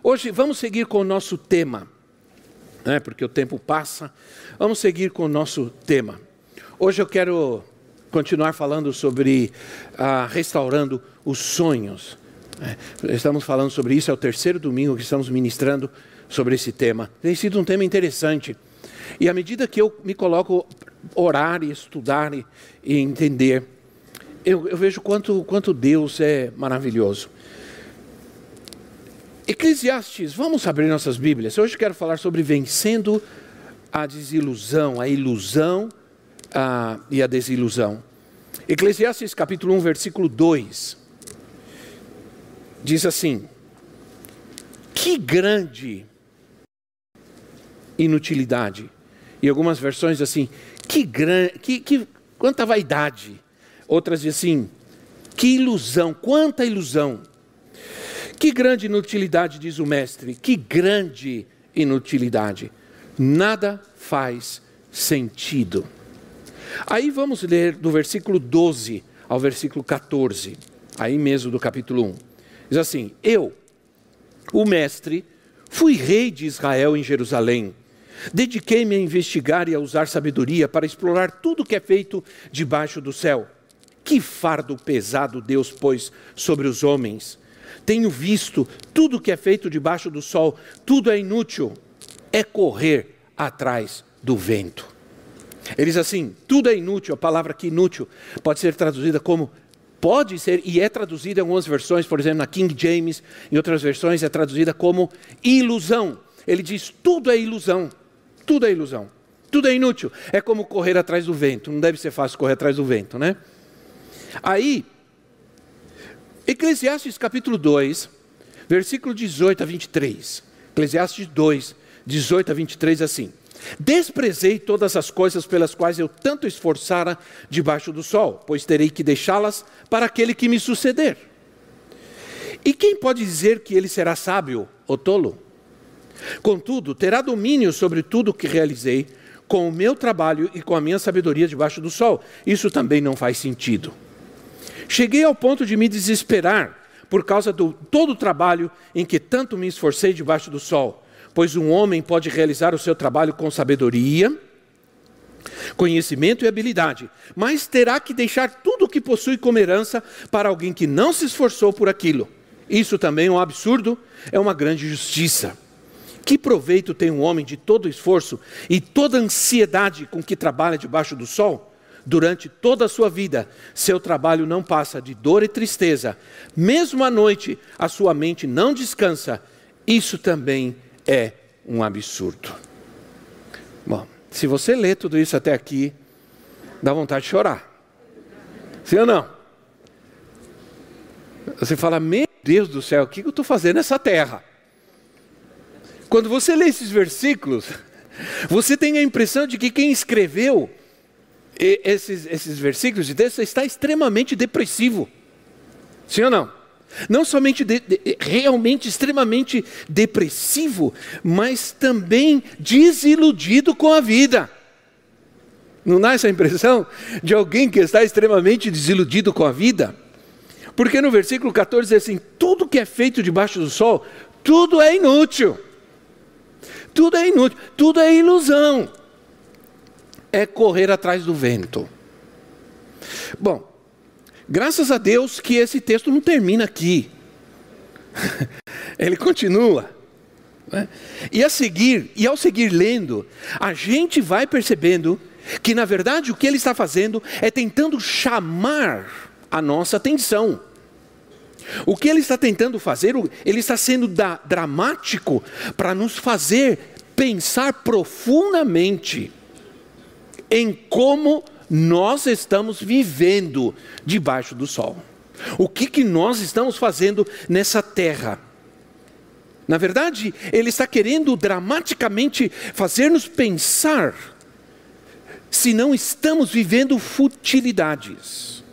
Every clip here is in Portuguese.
Hoje vamos seguir com o nosso tema, né, porque o tempo passa. Vamos seguir com o nosso tema. Hoje eu quero continuar falando sobre ah, restaurando os sonhos. É, estamos falando sobre isso, é o terceiro domingo que estamos ministrando sobre esse tema. Tem sido um tema interessante. E à medida que eu me coloco orar e estudar e, e entender, eu, eu vejo quanto, quanto Deus é maravilhoso. Eclesiastes, vamos abrir nossas Bíblias. Hoje quero falar sobre vencendo a desilusão, a ilusão a, e a desilusão. Eclesiastes capítulo 1, versículo 2. Diz assim: Que grande inutilidade. E algumas versões assim, que grande, que, que, quanta vaidade. Outras dizem assim, que ilusão, quanta ilusão que grande inutilidade, diz o mestre, que grande inutilidade. Nada faz sentido. Aí vamos ler do versículo 12 ao versículo 14, aí mesmo do capítulo 1. Diz assim: Eu, o mestre, fui rei de Israel em Jerusalém. Dediquei-me a investigar e a usar sabedoria para explorar tudo que é feito debaixo do céu. Que fardo pesado Deus pôs sobre os homens tenho visto tudo que é feito debaixo do sol, tudo é inútil, é correr atrás do vento. Ele diz assim: tudo é inútil, a palavra aqui inútil pode ser traduzida como pode ser e é traduzida em algumas versões, por exemplo, na King James, em outras versões é traduzida como ilusão. Ele diz: tudo é ilusão, tudo é ilusão, tudo é inútil. É como correr atrás do vento. Não deve ser fácil correr atrás do vento, né? Aí Eclesiastes capítulo 2, versículo 18 a 23. Eclesiastes 2, 18 a 23, assim: Desprezei todas as coisas pelas quais eu tanto esforçara debaixo do sol, pois terei que deixá-las para aquele que me suceder. E quem pode dizer que ele será sábio ou tolo? Contudo, terá domínio sobre tudo o que realizei, com o meu trabalho e com a minha sabedoria debaixo do sol. Isso também não faz sentido. Cheguei ao ponto de me desesperar por causa do todo o trabalho em que tanto me esforcei debaixo do sol, pois um homem pode realizar o seu trabalho com sabedoria, conhecimento e habilidade, mas terá que deixar tudo o que possui como herança para alguém que não se esforçou por aquilo. Isso também é um absurdo, é uma grande justiça. Que proveito tem um homem de todo o esforço e toda a ansiedade com que trabalha debaixo do sol? Durante toda a sua vida, seu trabalho não passa de dor e tristeza. Mesmo à noite, a sua mente não descansa. Isso também é um absurdo. Bom, se você lê tudo isso até aqui, dá vontade de chorar. Sim ou não? Você fala, meu Deus do céu, o que eu estou fazendo nessa terra? Quando você lê esses versículos, você tem a impressão de que quem escreveu esses, esses versículos de Deus está extremamente depressivo. Sim ou não? Não somente de, de, realmente extremamente depressivo, mas também desiludido com a vida. Não dá essa impressão de alguém que está extremamente desiludido com a vida? Porque no versículo 14 diz assim: tudo que é feito debaixo do sol, tudo é inútil. Tudo é inútil, tudo é ilusão é correr atrás do vento. Bom, graças a Deus que esse texto não termina aqui. Ele continua. Né? E a seguir, e ao seguir lendo, a gente vai percebendo que na verdade o que ele está fazendo é tentando chamar a nossa atenção. O que ele está tentando fazer, ele está sendo da, dramático para nos fazer pensar profundamente em como nós estamos vivendo debaixo do sol. O que, que nós estamos fazendo nessa terra? Na verdade, ele está querendo dramaticamente fazer-nos pensar se não estamos vivendo futilidades.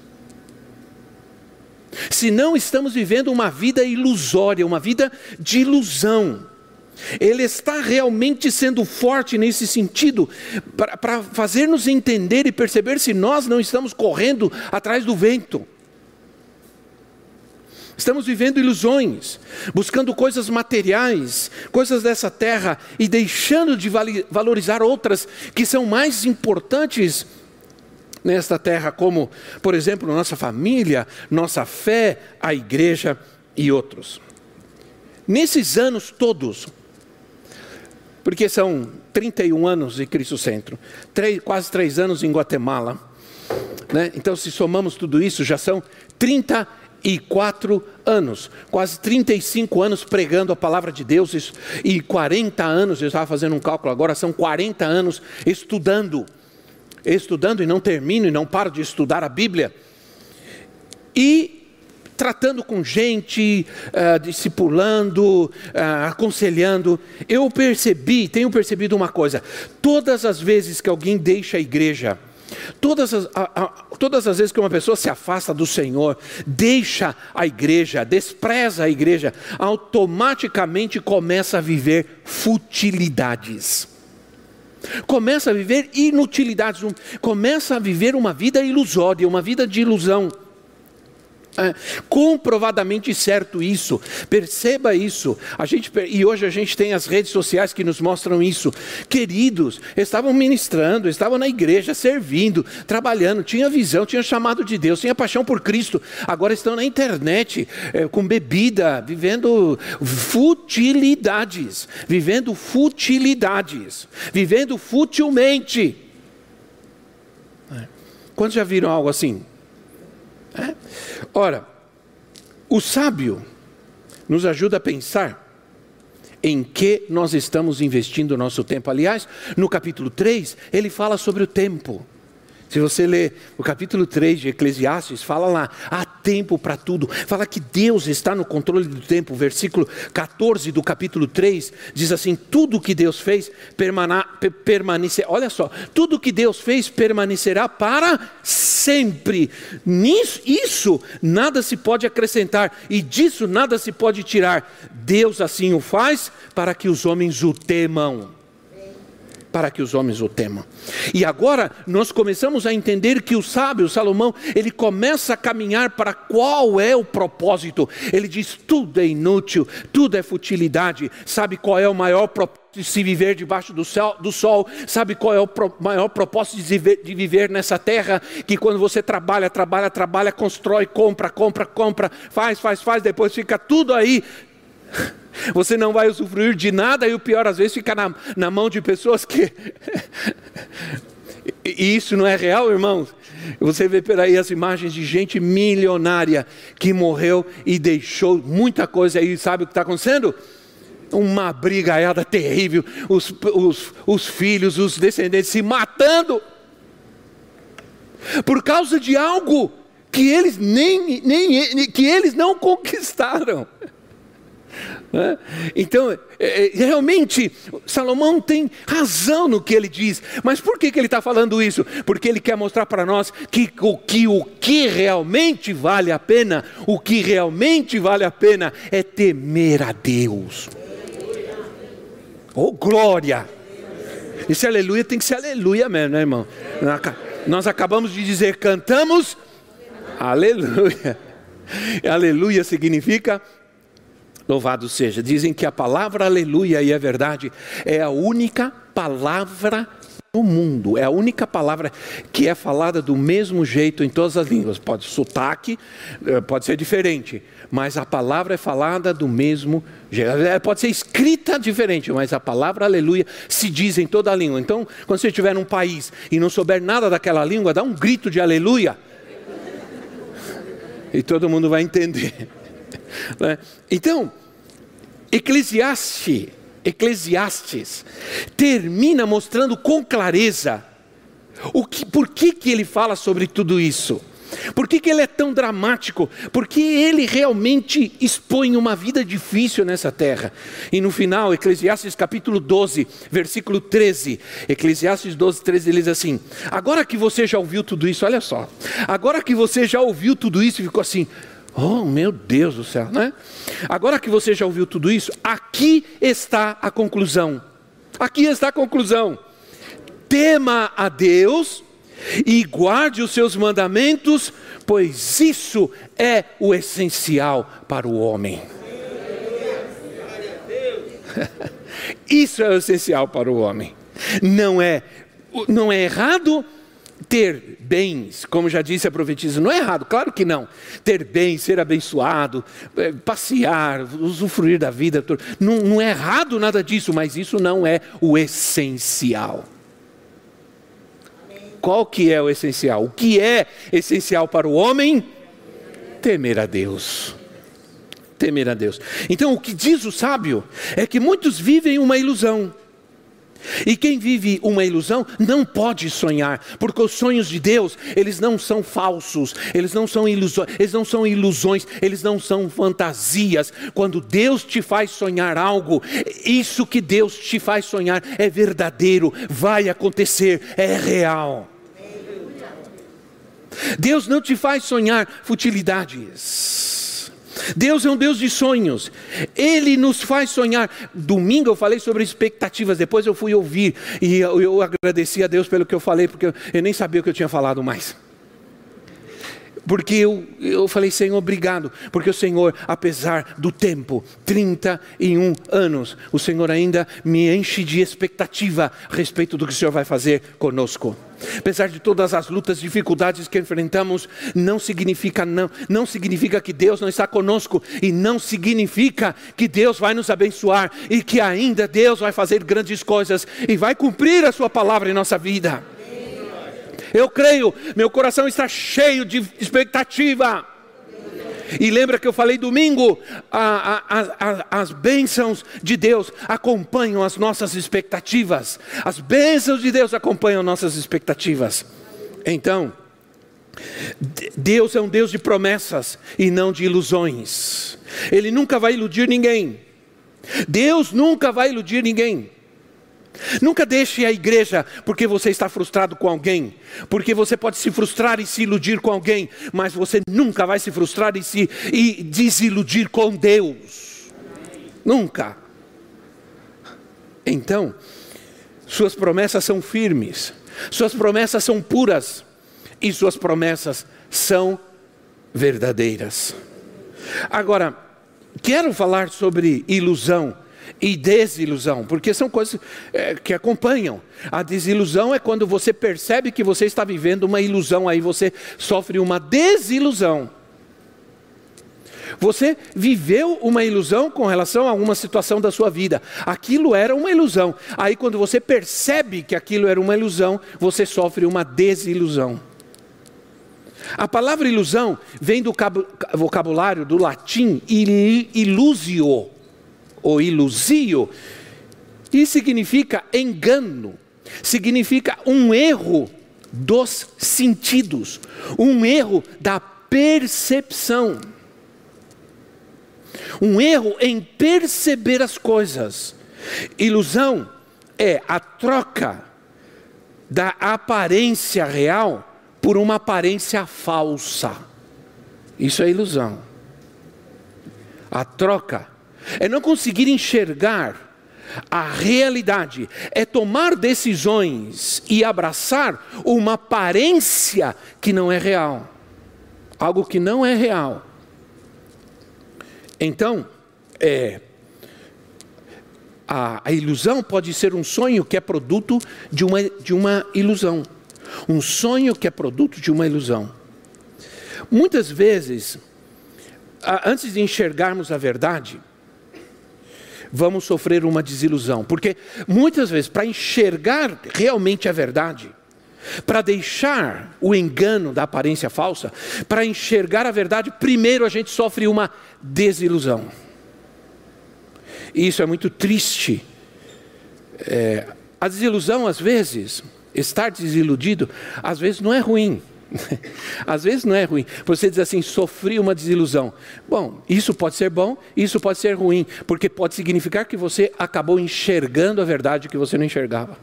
Se não estamos vivendo uma vida ilusória, uma vida de ilusão. Ele está realmente sendo forte nesse sentido, para fazer-nos entender e perceber se nós não estamos correndo atrás do vento. Estamos vivendo ilusões, buscando coisas materiais, coisas dessa terra e deixando de valorizar outras que são mais importantes nesta terra, como, por exemplo, nossa família, nossa fé, a igreja e outros. Nesses anos todos, porque são 31 anos de Cristo Centro, três, quase três anos em Guatemala, né? então se somamos tudo isso, já são 30 34 anos, quase 35 anos pregando a palavra de Deus e 40 anos, eu estava fazendo um cálculo agora, são 40 anos estudando, estudando e não termino e não paro de estudar a Bíblia. E tratando com gente, uh, discipulando, uh, aconselhando, eu percebi, tenho percebido uma coisa: todas as vezes que alguém deixa a igreja, Todas as, a, a, todas as vezes que uma pessoa se afasta do Senhor, deixa a igreja, despreza a igreja, automaticamente começa a viver futilidades. Começa a viver inutilidades, começa a viver uma vida ilusória, uma vida de ilusão. É, comprovadamente certo isso, perceba isso. A gente, e hoje a gente tem as redes sociais que nos mostram isso. Queridos, estavam ministrando, estavam na igreja, servindo, trabalhando, tinha visão, tinha chamado de Deus, tinha paixão por Cristo. Agora estão na internet, é, com bebida, vivendo futilidades, vivendo futilidades, vivendo futilmente. É. Quantos já viram algo assim? É? Ora, o sábio nos ajuda a pensar em que nós estamos investindo o nosso tempo. Aliás, no capítulo 3, ele fala sobre o tempo. Se você ler o capítulo 3 de Eclesiastes, fala lá, há tempo para tudo. Fala que Deus está no controle do tempo. O versículo 14 do capítulo 3 diz assim: tudo que Deus fez permanecerá. Olha só, tudo que Deus fez permanecerá para sempre. Nisso, isso nada se pode acrescentar e disso nada se pode tirar. Deus assim o faz para que os homens o temam para que os homens o temam. E agora nós começamos a entender que o sábio Salomão, ele começa a caminhar para qual é o propósito. Ele diz: tudo é inútil, tudo é futilidade. Sabe qual é o maior propósito? de se viver debaixo do, céu, do sol, sabe qual é o pro, maior propósito de viver, de viver nessa terra? Que quando você trabalha, trabalha, trabalha, constrói, compra, compra, compra, faz, faz, faz, depois fica tudo aí você não vai usufruir de nada e o pior às vezes fica na, na mão de pessoas que. e isso não é real, irmãos? Você vê por aí as imagens de gente milionária que morreu e deixou muita coisa aí, sabe o que está acontecendo? Uma brigaiada terrível, os, os, os filhos, os descendentes se matando por causa de algo que eles nem, nem que eles não conquistaram. Então, é, é, realmente, Salomão tem razão no que ele diz, mas por que, ele está falando isso? Porque ele quer mostrar para nós que o, que o que realmente vale a pena, o que realmente vale a pena é temer a Deus. Oh, glória! Esse aleluia tem que ser aleluia mesmo, né, irmão? Nós acabamos de dizer, cantamos aleluia. Aleluia significa Louvado seja. Dizem que a palavra aleluia e a verdade é a única palavra no mundo, é a única palavra que é falada do mesmo jeito em todas as línguas. Pode sotaque, eh, pode ser diferente, mas a palavra é falada do mesmo jeito. Pode ser escrita diferente, mas a palavra aleluia se diz em toda a língua. Então, quando você estiver num país e não souber nada daquela língua, dá um grito de aleluia. E todo mundo vai entender. Né? Então, Eclesiastes, Eclesiastes termina mostrando com clareza o que, por que, que ele fala sobre tudo isso. Por que, que ele é tão dramático? Porque ele realmente expõe uma vida difícil nessa terra. E no final, Eclesiastes capítulo 12, versículo 13. Eclesiastes 12, 13, ele diz assim: Agora que você já ouviu tudo isso, olha só. Agora que você já ouviu tudo isso e ficou assim. Oh, meu Deus do céu, né? Agora que você já ouviu tudo isso, aqui está a conclusão. Aqui está a conclusão. Tema a Deus e guarde os seus mandamentos, pois isso é o essencial para o homem. Isso é o essencial para o homem. Não é, não é errado ter bens, como já disse a profetisa, não é errado, claro que não. Ter bens, ser abençoado, é, passear, usufruir da vida, não, não é errado nada disso, mas isso não é o essencial. Qual que é o essencial? O que é essencial para o homem? Temer a Deus. Temer a Deus. Então, o que diz o sábio é que muitos vivem uma ilusão. E quem vive uma ilusão não pode sonhar, porque os sonhos de Deus, eles não são falsos, eles não são ilusões, eles não são ilusões, eles não são fantasias. Quando Deus te faz sonhar algo, isso que Deus te faz sonhar é verdadeiro, vai acontecer, é real. Deus não te faz sonhar futilidades. Deus é um Deus de sonhos. Ele nos faz sonhar. Domingo eu falei sobre expectativas, depois eu fui ouvir e eu, eu agradeci a Deus pelo que eu falei, porque eu, eu nem sabia o que eu tinha falado mais porque eu, eu falei, Senhor, obrigado, porque o Senhor, apesar do tempo, 31 anos, o Senhor ainda me enche de expectativa a respeito do que o Senhor vai fazer conosco. Apesar de todas as lutas, dificuldades que enfrentamos, não significa não, não significa que Deus não está conosco e não significa que Deus vai nos abençoar e que ainda Deus vai fazer grandes coisas e vai cumprir a sua palavra em nossa vida. Eu creio, meu coração está cheio de expectativa. E lembra que eu falei domingo, a, a, a, as bênçãos de Deus acompanham as nossas expectativas. As bênçãos de Deus acompanham nossas expectativas. Então, Deus é um Deus de promessas e não de ilusões. Ele nunca vai iludir ninguém. Deus nunca vai iludir ninguém. Nunca deixe a igreja porque você está frustrado com alguém, porque você pode se frustrar e se iludir com alguém, mas você nunca vai se frustrar e se e desiludir com Deus. Nunca. Então, suas promessas são firmes, suas promessas são puras e suas promessas são verdadeiras. Agora, quero falar sobre ilusão e desilusão, porque são coisas é, que acompanham. A desilusão é quando você percebe que você está vivendo uma ilusão, aí você sofre uma desilusão. Você viveu uma ilusão com relação a uma situação da sua vida. Aquilo era uma ilusão. Aí, quando você percebe que aquilo era uma ilusão, você sofre uma desilusão. A palavra ilusão vem do vocabulário do latim ilusio, ou ilusio, e significa engano, significa um erro dos sentidos, um erro da percepção, um erro em perceber as coisas. Ilusão é a troca da aparência real por uma aparência falsa. Isso é ilusão. A troca é não conseguir enxergar a realidade, é tomar decisões e abraçar uma aparência que não é real, algo que não é real. Então, é, a, a, ilusão pode ser um sonho que é produto de uma, de uma ilusão. Um sonho que é produto de uma ilusão. Muitas vezes, antes de enxergarmos a verdade, vamos sofrer uma desilusão. Porque muitas vezes, para enxergar realmente a verdade, para deixar o engano da aparência falsa, para enxergar a verdade, primeiro a gente sofre uma desilusão. E isso é muito triste. É, a desilusão, às vezes, estar desiludido, às vezes não é ruim. Às vezes não é ruim. Você diz assim, sofri uma desilusão. Bom, isso pode ser bom, isso pode ser ruim, porque pode significar que você acabou enxergando a verdade que você não enxergava.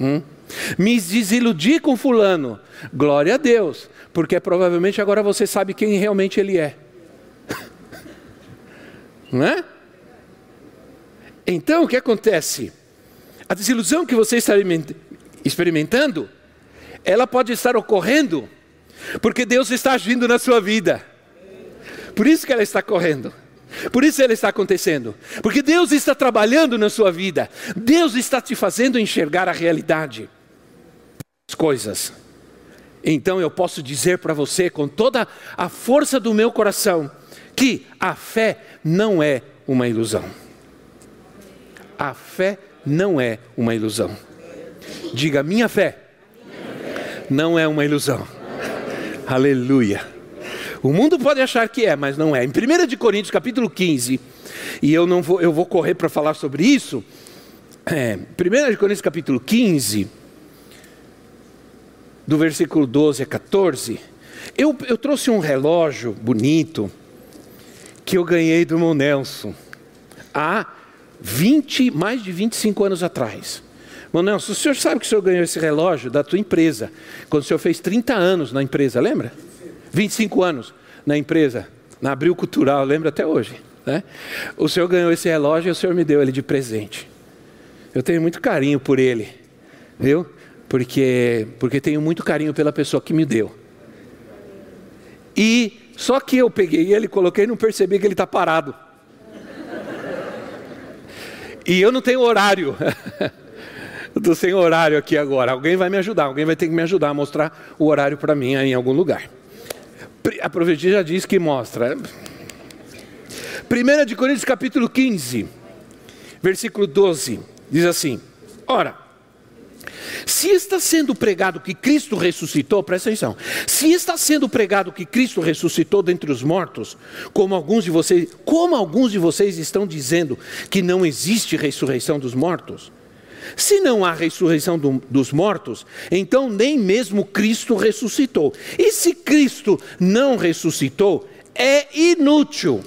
Hum? Me desiludi com fulano. Glória a Deus, porque provavelmente agora você sabe quem realmente ele é. Não é? Então o que acontece? A desilusão que você está experimentando, ela pode estar ocorrendo porque Deus está agindo na sua vida. Por isso que ela está correndo. Por isso ela está acontecendo. Porque Deus está trabalhando na sua vida. Deus está te fazendo enxergar a realidade. As coisas. Então eu posso dizer para você com toda a força do meu coração que a fé não é uma ilusão. A fé não é uma ilusão. Diga, minha fé não é uma ilusão. Aleluia. O mundo pode achar que é, mas não é. Em 1 de Coríntios, capítulo 15, e eu não vou, eu vou correr para falar sobre isso. É, 1 de Coríntios, capítulo 15, do versículo 12 a 14, eu, eu trouxe um relógio bonito que eu ganhei do meu Nelson há 20, mais de 25 anos atrás. Nelson, o senhor sabe que o senhor ganhou esse relógio da tua empresa, quando o senhor fez 30 anos na empresa, lembra? 25 anos na empresa, na Abril Cultural, lembra até hoje. Né? O senhor ganhou esse relógio e o senhor me deu ele de presente. Eu tenho muito carinho por ele, viu? Porque, porque tenho muito carinho pela pessoa que me deu. E só que eu peguei ele, coloquei e não percebi que ele está parado. E eu não tenho horário. Estou sem horário aqui agora. Alguém vai me ajudar, alguém vai ter que me ajudar a mostrar o horário para mim aí em algum lugar. A profecia já diz que mostra. 1 de Coríntios capítulo 15, versículo 12, diz assim: Ora, se está sendo pregado que Cristo ressuscitou, presta atenção. Se está sendo pregado que Cristo ressuscitou dentre os mortos, como alguns de vocês, como alguns de vocês estão dizendo que não existe ressurreição dos mortos, se não há ressurreição do, dos mortos, então nem mesmo Cristo ressuscitou. E se Cristo não ressuscitou, é inútil,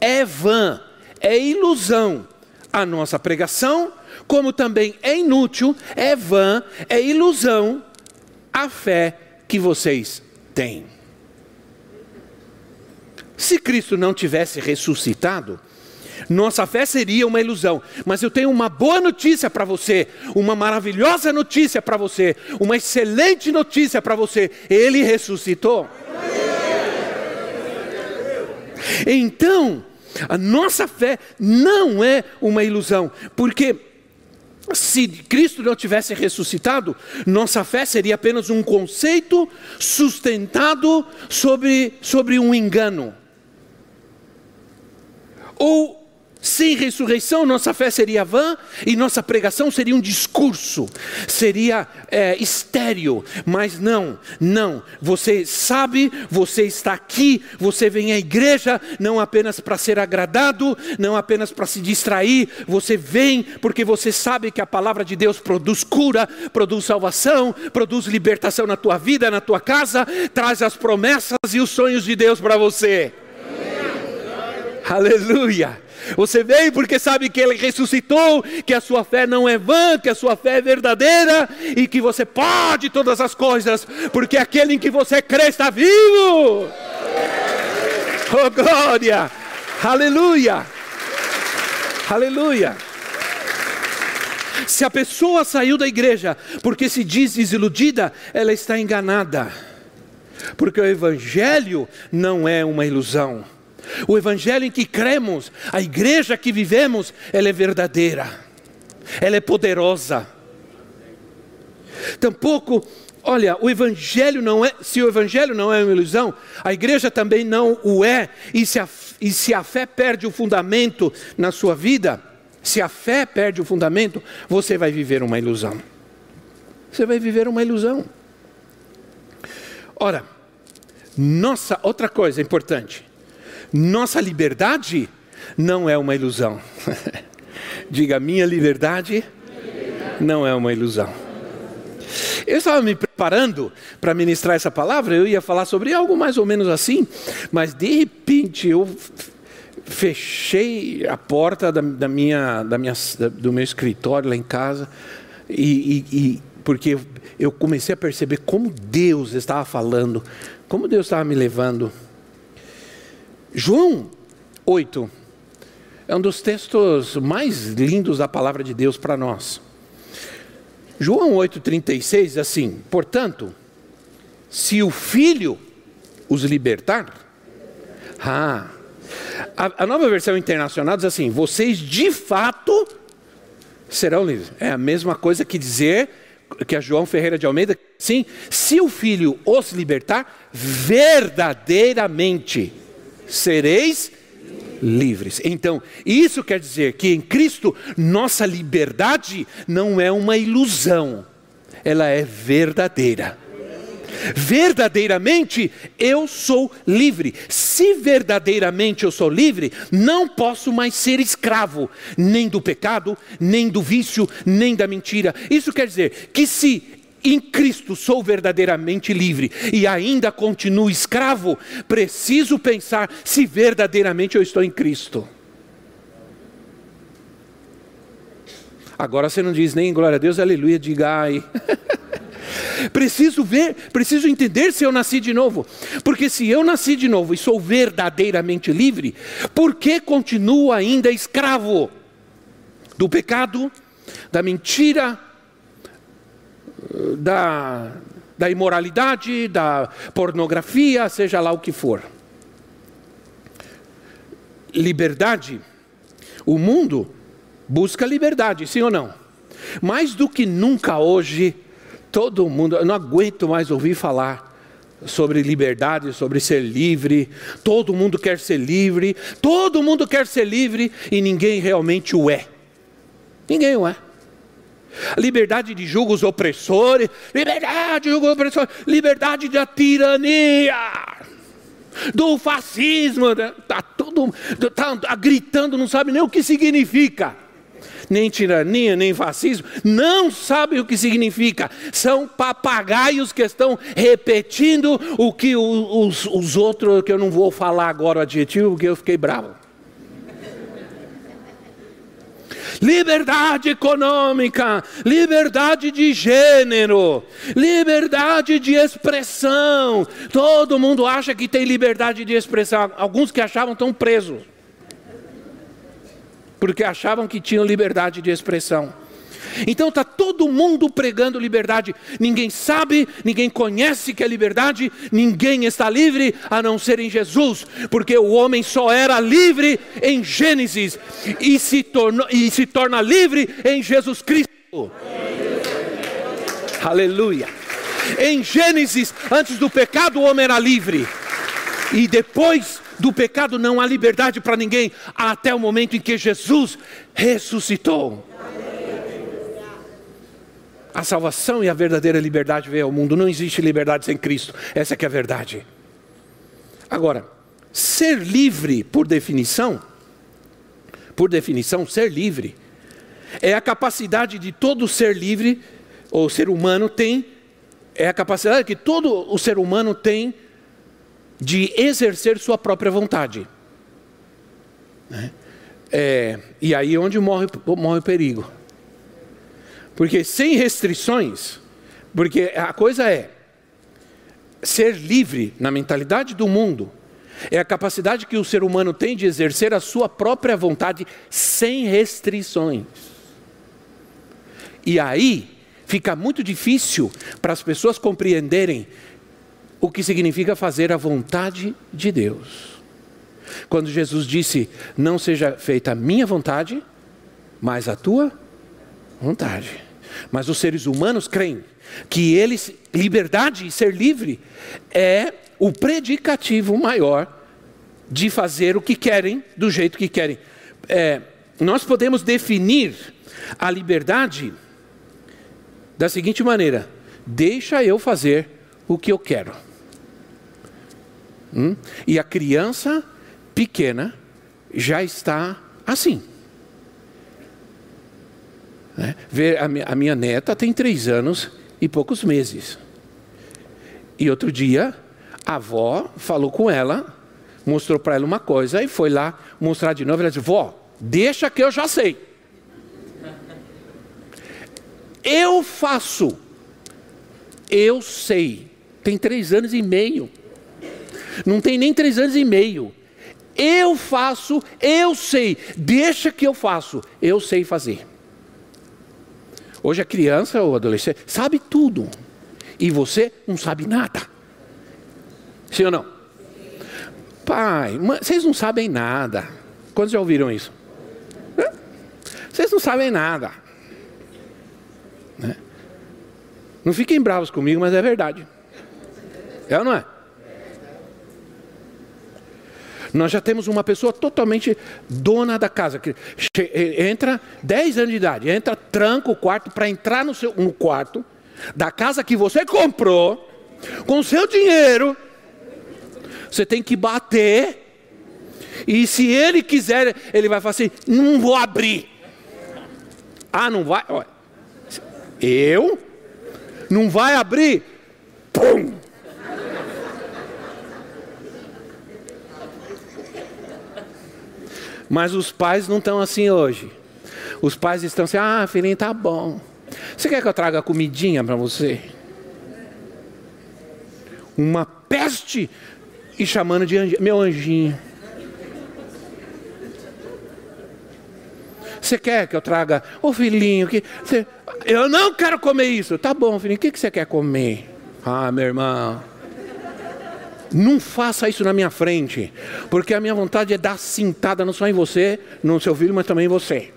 é vã, é ilusão a nossa pregação, como também é inútil, é vã, é ilusão a fé que vocês têm. Se Cristo não tivesse ressuscitado, nossa fé seria uma ilusão. Mas eu tenho uma boa notícia para você, uma maravilhosa notícia para você, uma excelente notícia para você: Ele ressuscitou. Então, a nossa fé não é uma ilusão, porque se Cristo não tivesse ressuscitado, nossa fé seria apenas um conceito sustentado sobre, sobre um engano. Ou sem ressurreição, nossa fé seria vã e nossa pregação seria um discurso, seria é, estéreo. Mas não, não. Você sabe, você está aqui, você vem à igreja não apenas para ser agradado, não apenas para se distrair. Você vem porque você sabe que a palavra de Deus produz cura, produz salvação, produz libertação na tua vida, na tua casa, traz as promessas e os sonhos de Deus para você. Aleluia. Você veio porque sabe que Ele ressuscitou, que a sua fé não é vã, que a sua fé é verdadeira e que você pode todas as coisas, porque aquele em que você crê está vivo. Oh glória! Aleluia! Aleluia! Se a pessoa saiu da igreja porque se diz desiludida, ela está enganada. Porque o Evangelho não é uma ilusão. O evangelho em que cremos, a igreja que vivemos, ela é verdadeira, ela é poderosa. Tampouco, olha, o evangelho não é, se o evangelho não é uma ilusão, a igreja também não o é, e se a, e se a fé perde o fundamento na sua vida, se a fé perde o fundamento, você vai viver uma ilusão. Você vai viver uma ilusão. Ora, nossa, outra coisa importante. Nossa liberdade não é uma ilusão. Diga, minha liberdade não é uma ilusão. Eu estava me preparando para ministrar essa palavra, eu ia falar sobre algo mais ou menos assim, mas de repente eu fechei a porta da, da minha, da minha, do meu escritório lá em casa, e, e, e porque eu comecei a perceber como Deus estava falando, como Deus estava me levando. João 8 é um dos textos mais lindos da palavra de Deus para nós. João 8,36 diz assim: Portanto, se o filho os libertar, ah, a, a nova versão internacional diz assim: vocês de fato serão livres. É a mesma coisa que dizer que a João Ferreira de Almeida, sim, se o filho os libertar, verdadeiramente sereis livres. Então, isso quer dizer que em Cristo nossa liberdade não é uma ilusão, ela é verdadeira. Verdadeiramente eu sou livre. Se verdadeiramente eu sou livre, não posso mais ser escravo, nem do pecado, nem do vício, nem da mentira. Isso quer dizer que se em Cristo sou verdadeiramente livre e ainda continuo escravo, preciso pensar se verdadeiramente eu estou em Cristo. Agora você não diz nem glória a Deus, aleluia, diga ai. preciso ver, preciso entender se eu nasci de novo. Porque se eu nasci de novo e sou verdadeiramente livre, por que continuo ainda escravo do pecado, da mentira, da, da imoralidade, da pornografia, seja lá o que for. Liberdade. O mundo busca liberdade, sim ou não? Mais do que nunca hoje, todo mundo, eu não aguento mais ouvir falar sobre liberdade, sobre ser livre. Todo mundo quer ser livre, todo mundo quer ser livre e ninguém realmente o é. Ninguém o é liberdade de julgos opressores, liberdade de julgos opressores, liberdade da tirania, do fascismo, está tudo tá, tá gritando, não sabe nem o que significa. Nem tirania, nem fascismo, não sabe o que significa. São papagaios que estão repetindo o que os, os outros, que eu não vou falar agora o adjetivo, porque eu fiquei bravo. Liberdade econômica, liberdade de gênero, liberdade de expressão. Todo mundo acha que tem liberdade de expressão. Alguns que achavam estão presos, porque achavam que tinham liberdade de expressão. Então está todo mundo pregando liberdade. Ninguém sabe, ninguém conhece que é liberdade, ninguém está livre a não ser em Jesus, porque o homem só era livre em Gênesis e se, tornou, e se torna livre em Jesus Cristo. Aleluia. Em Gênesis, antes do pecado, o homem era livre, e depois do pecado não há liberdade para ninguém, até o momento em que Jesus ressuscitou. A salvação e a verdadeira liberdade veio ao mundo. Não existe liberdade sem Cristo. Essa é que é a verdade. Agora, ser livre, por definição, por definição, ser livre, é a capacidade de todo ser livre, ou ser humano tem, é a capacidade que todo o ser humano tem de exercer sua própria vontade. Né? É, e aí é onde morre, morre o perigo. Porque sem restrições, porque a coisa é ser livre na mentalidade do mundo, é a capacidade que o ser humano tem de exercer a sua própria vontade sem restrições. E aí fica muito difícil para as pessoas compreenderem o que significa fazer a vontade de Deus. Quando Jesus disse: Não seja feita a minha vontade, mas a tua vontade. Mas os seres humanos creem que eles, liberdade e ser livre é o predicativo maior de fazer o que querem do jeito que querem. É, nós podemos definir a liberdade da seguinte maneira: deixa eu fazer o que eu quero. Hum? E a criança pequena já está assim. Né? Ver a, minha, a minha neta tem três anos e poucos meses. E outro dia, a avó falou com ela, mostrou para ela uma coisa e foi lá mostrar de novo. Ela disse: Vó, deixa que eu já sei. Eu faço. Eu sei. Tem três anos e meio. Não tem nem três anos e meio. Eu faço, eu sei. Deixa que eu faço. Eu sei fazer. Hoje a criança ou adolescente sabe tudo. E você não sabe nada. Sim ou não? Pai, mãe, vocês não sabem nada. Quantos já ouviram isso? Vocês não sabem nada. Né? Não fiquem bravos comigo, mas é verdade. É ou não é? Nós já temos uma pessoa totalmente dona da casa, que entra 10 anos de idade, entra, tranca o quarto para entrar no, seu, no quarto da casa que você comprou, com seu dinheiro, você tem que bater, e se ele quiser, ele vai falar assim: não vou abrir. Ah, não vai? Eu? Não vai abrir? Pum! Mas os pais não estão assim hoje. Os pais estão assim: ah, filhinho, tá bom. Você quer que eu traga comidinha para você? Uma peste e chamando de anjinho, meu anjinho. Você quer que eu traga, ô filhinho, que você... eu não quero comer isso. Tá bom, filhinho, o que, que você quer comer? Ah, meu irmão. Não faça isso na minha frente, porque a minha vontade é dar cintada não só em você, no seu filho, mas também em você.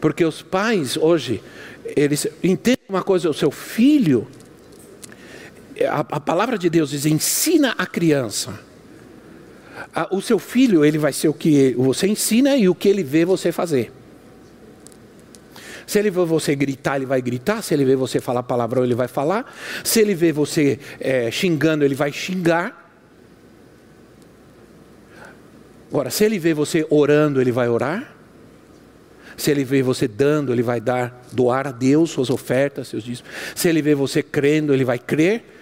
Porque os pais hoje, eles entendem uma coisa, o seu filho, a, a palavra de Deus diz: ensina a criança. A, o seu filho, ele vai ser o que você ensina e o que ele vê você fazer. Se ele vê você gritar, ele vai gritar. Se ele vê você falar palavrão, ele vai falar. Se ele vê você é, xingando, ele vai xingar. Agora, se ele vê você orando, ele vai orar. Se ele vê você dando, ele vai dar, doar a Deus suas ofertas, seus dízimos. Se ele vê você crendo, ele vai crer.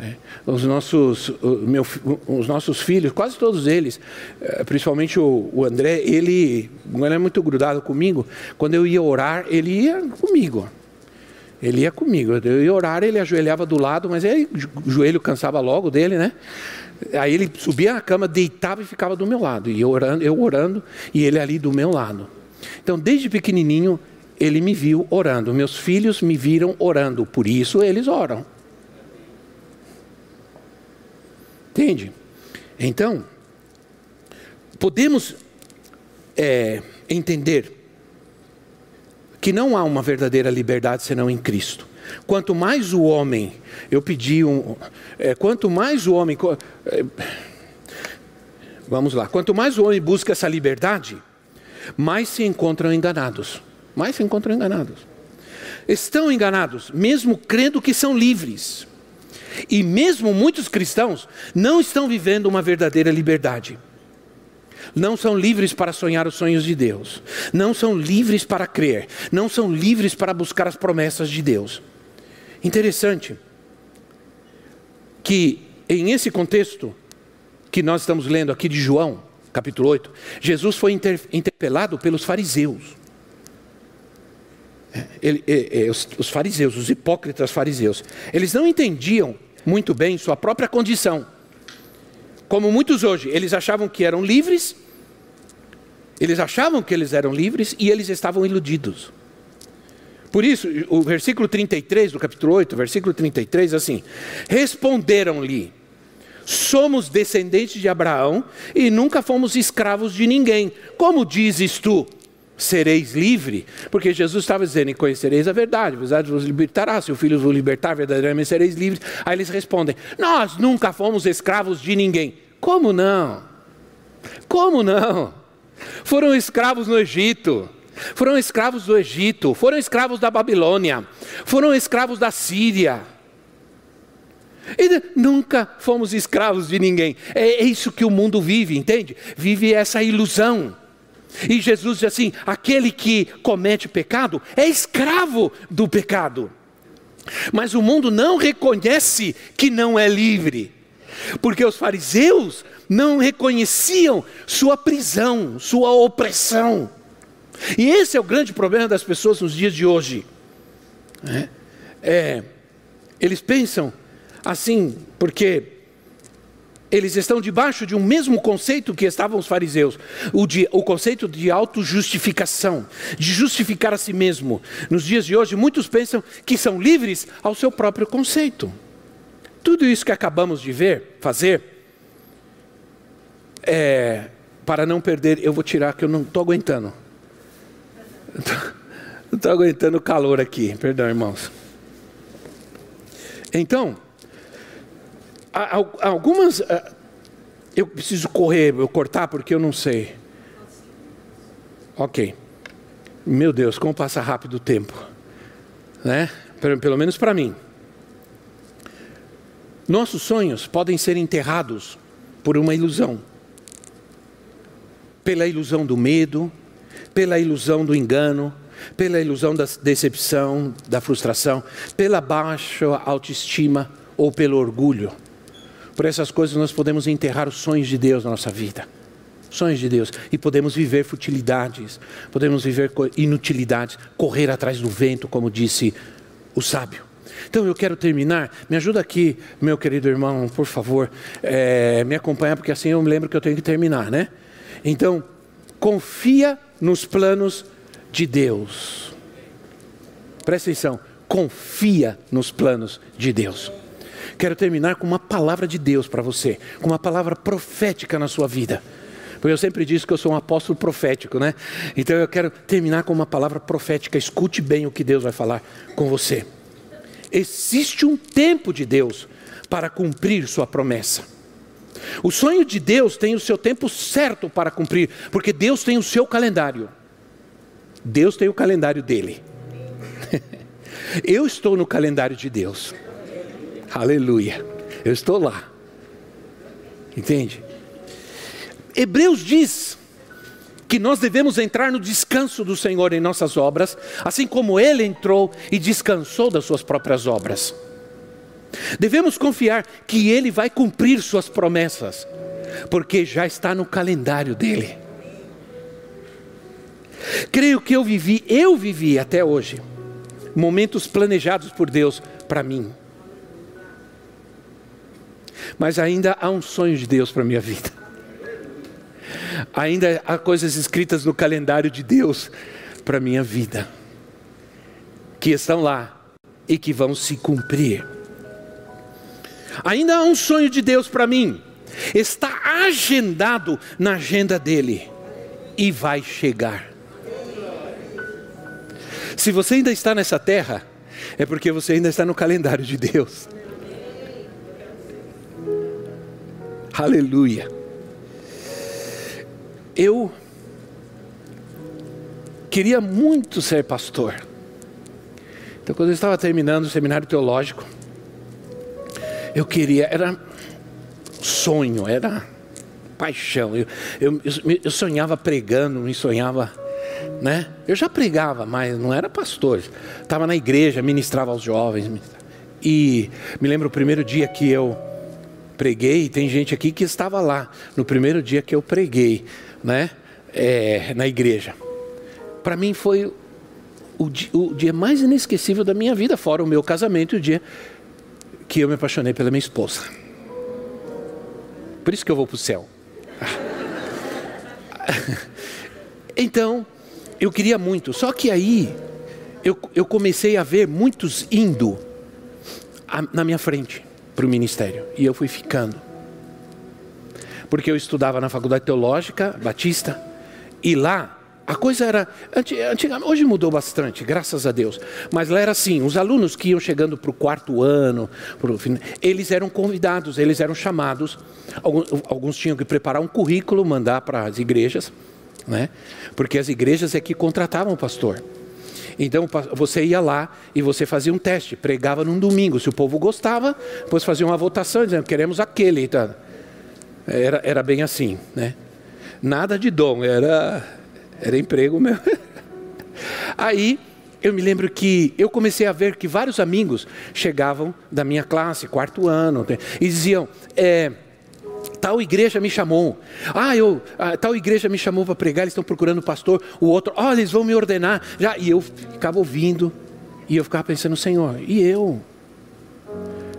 É. Os nossos, meu, os nossos filhos, quase todos eles, é, principalmente o, André, ele, ele é muito grudado comigo. Quando eu ia orar, ele ia comigo. Ele ia comigo. Eu ia orar, ele ajoelhava do lado, mas aí o joelho cansava logo dele, né? Aí ele subia na cama, deitava e ficava do meu lado. E eu orando, eu orando e ele ali do meu lado. Então, desde pequenininho, ele me viu orando. Meus filhos me viram orando, por isso eles oram. Entende? Então, podemos é, entender que não há uma verdadeira liberdade senão em Cristo. Quanto mais o homem, eu pedi um, é, quanto mais o homem, é, vamos lá, quanto mais o homem busca essa liberdade, mais se encontram enganados, mais se encontram enganados. Estão enganados, mesmo crendo que são livres. E mesmo muitos cristãos não estão vivendo uma verdadeira liberdade. Não são livres para sonhar os sonhos de Deus. Não são livres para crer. Não são livres para buscar as promessas de Deus. Interessante que, em esse contexto que nós estamos lendo aqui de João, capítulo 8, Jesus foi interpelado pelos fariseus. É, ele, é, é, os, os fariseus, os hipócritas fariseus, eles não entendiam muito bem sua própria condição. Como muitos hoje, eles achavam que eram livres, eles achavam que eles eram livres e eles estavam iludidos. Por isso, o versículo 33 do capítulo 8, versículo 33, assim: Responderam-lhe: Somos descendentes de Abraão e nunca fomos escravos de ninguém. Como dizes tu? Sereis livre, porque Jesus estava dizendo, e conhecereis a verdade, a verdade vos libertará, se o Filho vos libertar, verdadeiramente sereis livres. Aí eles respondem, nós nunca fomos escravos de ninguém. Como não? Como não? Foram escravos no Egito, foram escravos do Egito, foram escravos da Babilônia, foram escravos da Síria. E nunca fomos escravos de ninguém. É, é isso que o mundo vive, entende? Vive essa ilusão E Jesus diz assim: aquele que comete pecado é escravo do pecado. Mas o mundo não reconhece que não é livre, porque os fariseus não reconheciam sua prisão, sua opressão. E esse é o grande problema das pessoas nos dias de hoje. É, é, eles pensam assim, porque eles estão debaixo de um mesmo conceito que estavam os fariseus, o, de, o conceito de autojustificação, de justificar a si mesmo. Nos dias de hoje, muitos pensam que são livres ao seu próprio conceito. Tudo isso que acabamos de ver, fazer, é, para não perder, eu vou tirar que eu não estou aguentando. Não estou aguentando o calor aqui, perdão, irmãos. Então, algumas. Ah, eu preciso correr, eu cortar porque eu não sei. Ok. Meu Deus, como passa rápido o tempo. Né? Pelo, pelo menos para mim. Nossos sonhos podem ser enterrados por uma ilusão. Pela ilusão do medo, pela ilusão do engano, pela ilusão da decepção, da frustração, pela baixa autoestima ou pelo orgulho. Por essas coisas nós podemos enterrar os sonhos de Deus na nossa vida. Sonhos de Deus. E podemos viver futilidades, podemos viver inutilidades, correr atrás do vento, como disse o sábio. Então eu quero terminar. Me ajuda aqui, meu querido irmão, por favor, é, me acompanhar, porque assim eu me lembro que eu tenho que terminar, né? Então, confia nos planos de Deus. Presta atenção, confia nos planos de Deus. Quero terminar com uma palavra de Deus para você, com uma palavra profética na sua vida. Porque eu sempre disse que eu sou um apóstolo profético, né? Então eu quero terminar com uma palavra profética. Escute bem o que Deus vai falar com você. Existe um tempo de Deus para cumprir sua promessa. O sonho de Deus tem o seu tempo certo para cumprir, porque Deus tem o seu calendário. Deus tem o calendário dele. Eu estou no calendário de Deus. Aleluia. Eu estou lá. Entende? Hebreus diz que nós devemos entrar no descanso do Senhor em nossas obras, assim como ele entrou e descansou das suas próprias obras. Devemos confiar que ele vai cumprir suas promessas, porque já está no calendário dele. Creio que eu vivi, eu vivi até hoje, momentos planejados por Deus para mim mas ainda há um sonho de Deus para a minha vida. Ainda há coisas escritas no calendário de Deus para a minha vida, que estão lá e que vão se cumprir. Ainda há um sonho de Deus para mim, está agendado na agenda dele e vai chegar. Se você ainda está nessa terra, é porque você ainda está no calendário de Deus. Aleluia. Eu queria muito ser pastor. Então, quando eu estava terminando o seminário teológico, eu queria, era sonho, era paixão. Eu, eu, eu sonhava pregando, me sonhava, né? Eu já pregava, mas não era pastor. Estava na igreja, ministrava aos jovens. E me lembro o primeiro dia que eu preguei, tem gente aqui que estava lá no primeiro dia que eu preguei, né, é, na igreja. Para mim foi o dia, o dia mais inesquecível da minha vida, fora o meu casamento e o dia que eu me apaixonei pela minha esposa. Por isso que eu vou para o céu. Então, eu queria muito, só que aí eu, eu comecei a ver muitos indo a, na minha frente para o ministério. E eu fui ficando. Porque eu estudava na faculdade teológica batista, e lá a coisa era. Antigamente, hoje mudou bastante, graças a Deus. Mas lá era assim: os alunos que iam chegando para o quarto ano, pro, eles eram convidados, eles eram chamados. Alguns, alguns tinham que preparar um currículo, mandar para as igrejas, né? porque as igrejas é que contratavam o pastor. Então você ia lá e você fazia um teste, pregava num domingo. Se o povo gostava, depois fazia uma votação dizendo queremos aquele. Então, era, era bem assim, né? Nada de dom, era Era emprego mesmo. Aí eu me lembro que eu comecei a ver que vários amigos chegavam da minha classe, quarto ano, e diziam: é, tal igreja me chamou. Ah, eu, ah, tal igreja me chamou para pregar, eles estão procurando pastor. O outro, olha, eles vão me ordenar. Já, e eu ficava ouvindo e eu ficava pensando, Senhor, e eu?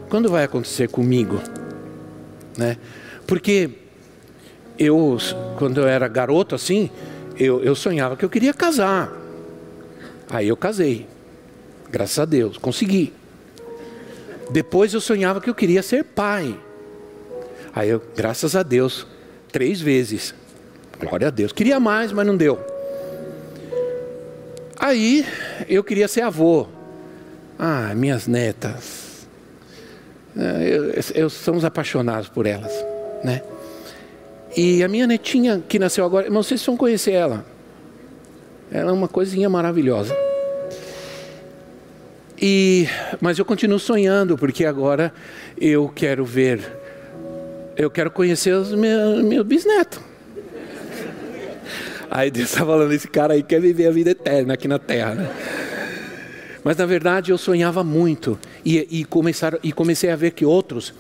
Quando vai acontecer comigo? Né? Porque eu, quando eu era garoto assim, eu, eu sonhava que eu queria casar. Aí eu casei. Graças a Deus, consegui. Depois eu sonhava que eu queria ser pai. Aí eu, graças a Deus, três vezes. Glória a Deus. Queria mais, mas não deu. Aí eu queria ser avô. Ah, minhas netas. É, eu, eu, somos apaixonados por elas, né? E a minha netinha que nasceu agora, não sei se vão conhecer ela. Ela é uma coisinha maravilhosa. E, mas eu continuo sonhando porque agora eu quero ver eu quero conhecer os meus, meus bisnetos. Aí Deus está falando, esse cara aí quer viver a vida eterna aqui na terra. Né? Mas na verdade eu sonhava muito e, e, e comecei a ver que outros,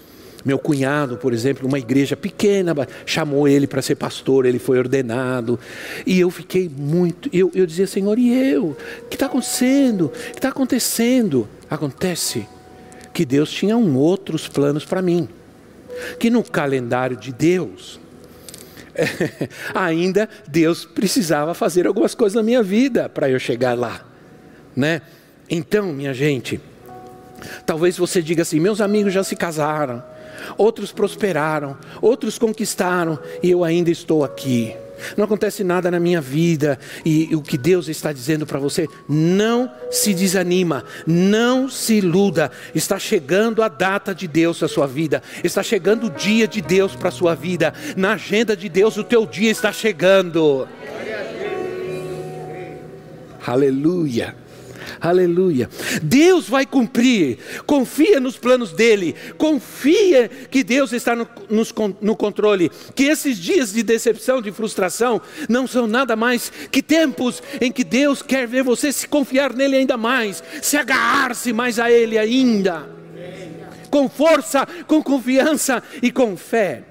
meu cunhado, por exemplo, uma igreja pequena, chamou ele para ser pastor, ele foi ordenado. E eu fiquei muito, eu, eu dizia, Senhor, e eu? O que está acontecendo? O que está acontecendo? Acontece que Deus tinha um outros planos para mim que no calendário de Deus, ainda Deus precisava fazer algumas coisas na minha vida para eu chegar lá, né? Então, minha gente, talvez você diga assim: meus amigos já se casaram, outros prosperaram, outros conquistaram e eu ainda estou aqui não acontece nada na minha vida, e, o que Deus está dizendo para você, não se desanima, não se iluda, está chegando a data de Deus para a sua vida, está chegando o dia de Deus para a sua vida, na agenda de Deus o teu dia está chegando. Aleluia. Aleluia. Deus vai cumprir. Confia nos planos dele. Confia que Deus está no, no controle. Que esses dias de decepção, de frustração, não são nada mais que tempos em que Deus quer ver você se confiar nele ainda mais, se agarrar-se mais a ele ainda. Com força, com confiança e com fé.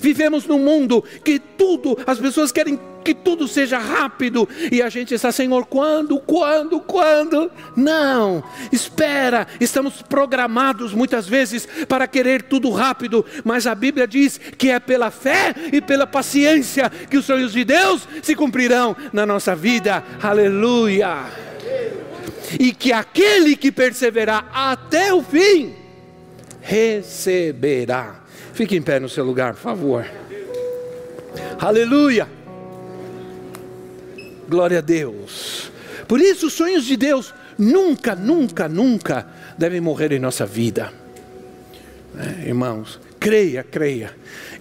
Vivemos num mundo que tudo, as pessoas querem que tudo seja rápido e a gente está, Senhor, quando, quando, quando? Não, espera, estamos programados muitas vezes para querer tudo rápido, mas a Bíblia diz que é pela fé e pela paciência que os sonhos de Deus se cumprirão na nossa vida, aleluia. E que aquele que perseverar até o fim, receberá Fique em pé no seu lugar, por favor. Aleluia. Glória a Deus. Por isso, os sonhos de Deus nunca, nunca, nunca devem morrer em nossa vida. É, irmãos, creia, creia.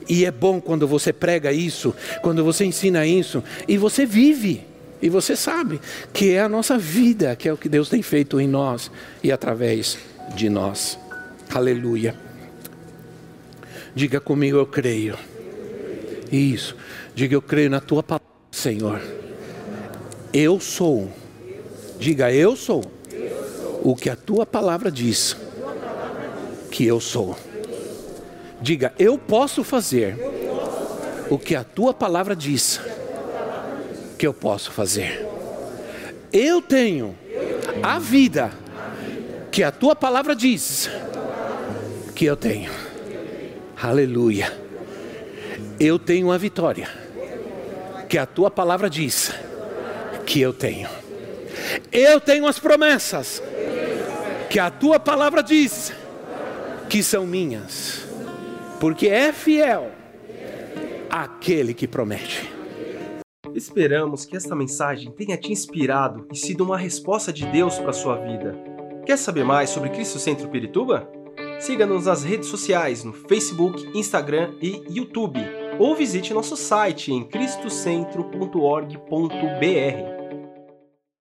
E é bom quando você prega isso, quando você ensina isso, e você vive. E você sabe que é a nossa vida, que é o que Deus tem feito em nós e através de nós. Aleluia. Diga comigo, eu creio. Isso. Diga, eu creio na tua palavra, Senhor. Eu sou. Diga, eu sou. O que a tua palavra diz que eu sou. Diga, eu posso fazer o que a tua palavra diz que eu posso fazer. Eu tenho a vida que a tua palavra diz que eu tenho. Aleluia. Eu tenho a vitória que a tua palavra diz que eu tenho. Eu tenho as promessas que a tua palavra diz que são minhas. Porque é fiel aquele que promete. Esperamos que esta mensagem tenha te inspirado e sido uma resposta de Deus para a sua vida. Quer saber mais sobre Cristo Centro Pirituba? Siga-nos nas redes sociais no Facebook, Instagram e YouTube, ou visite nosso site em cristocentro.org.br.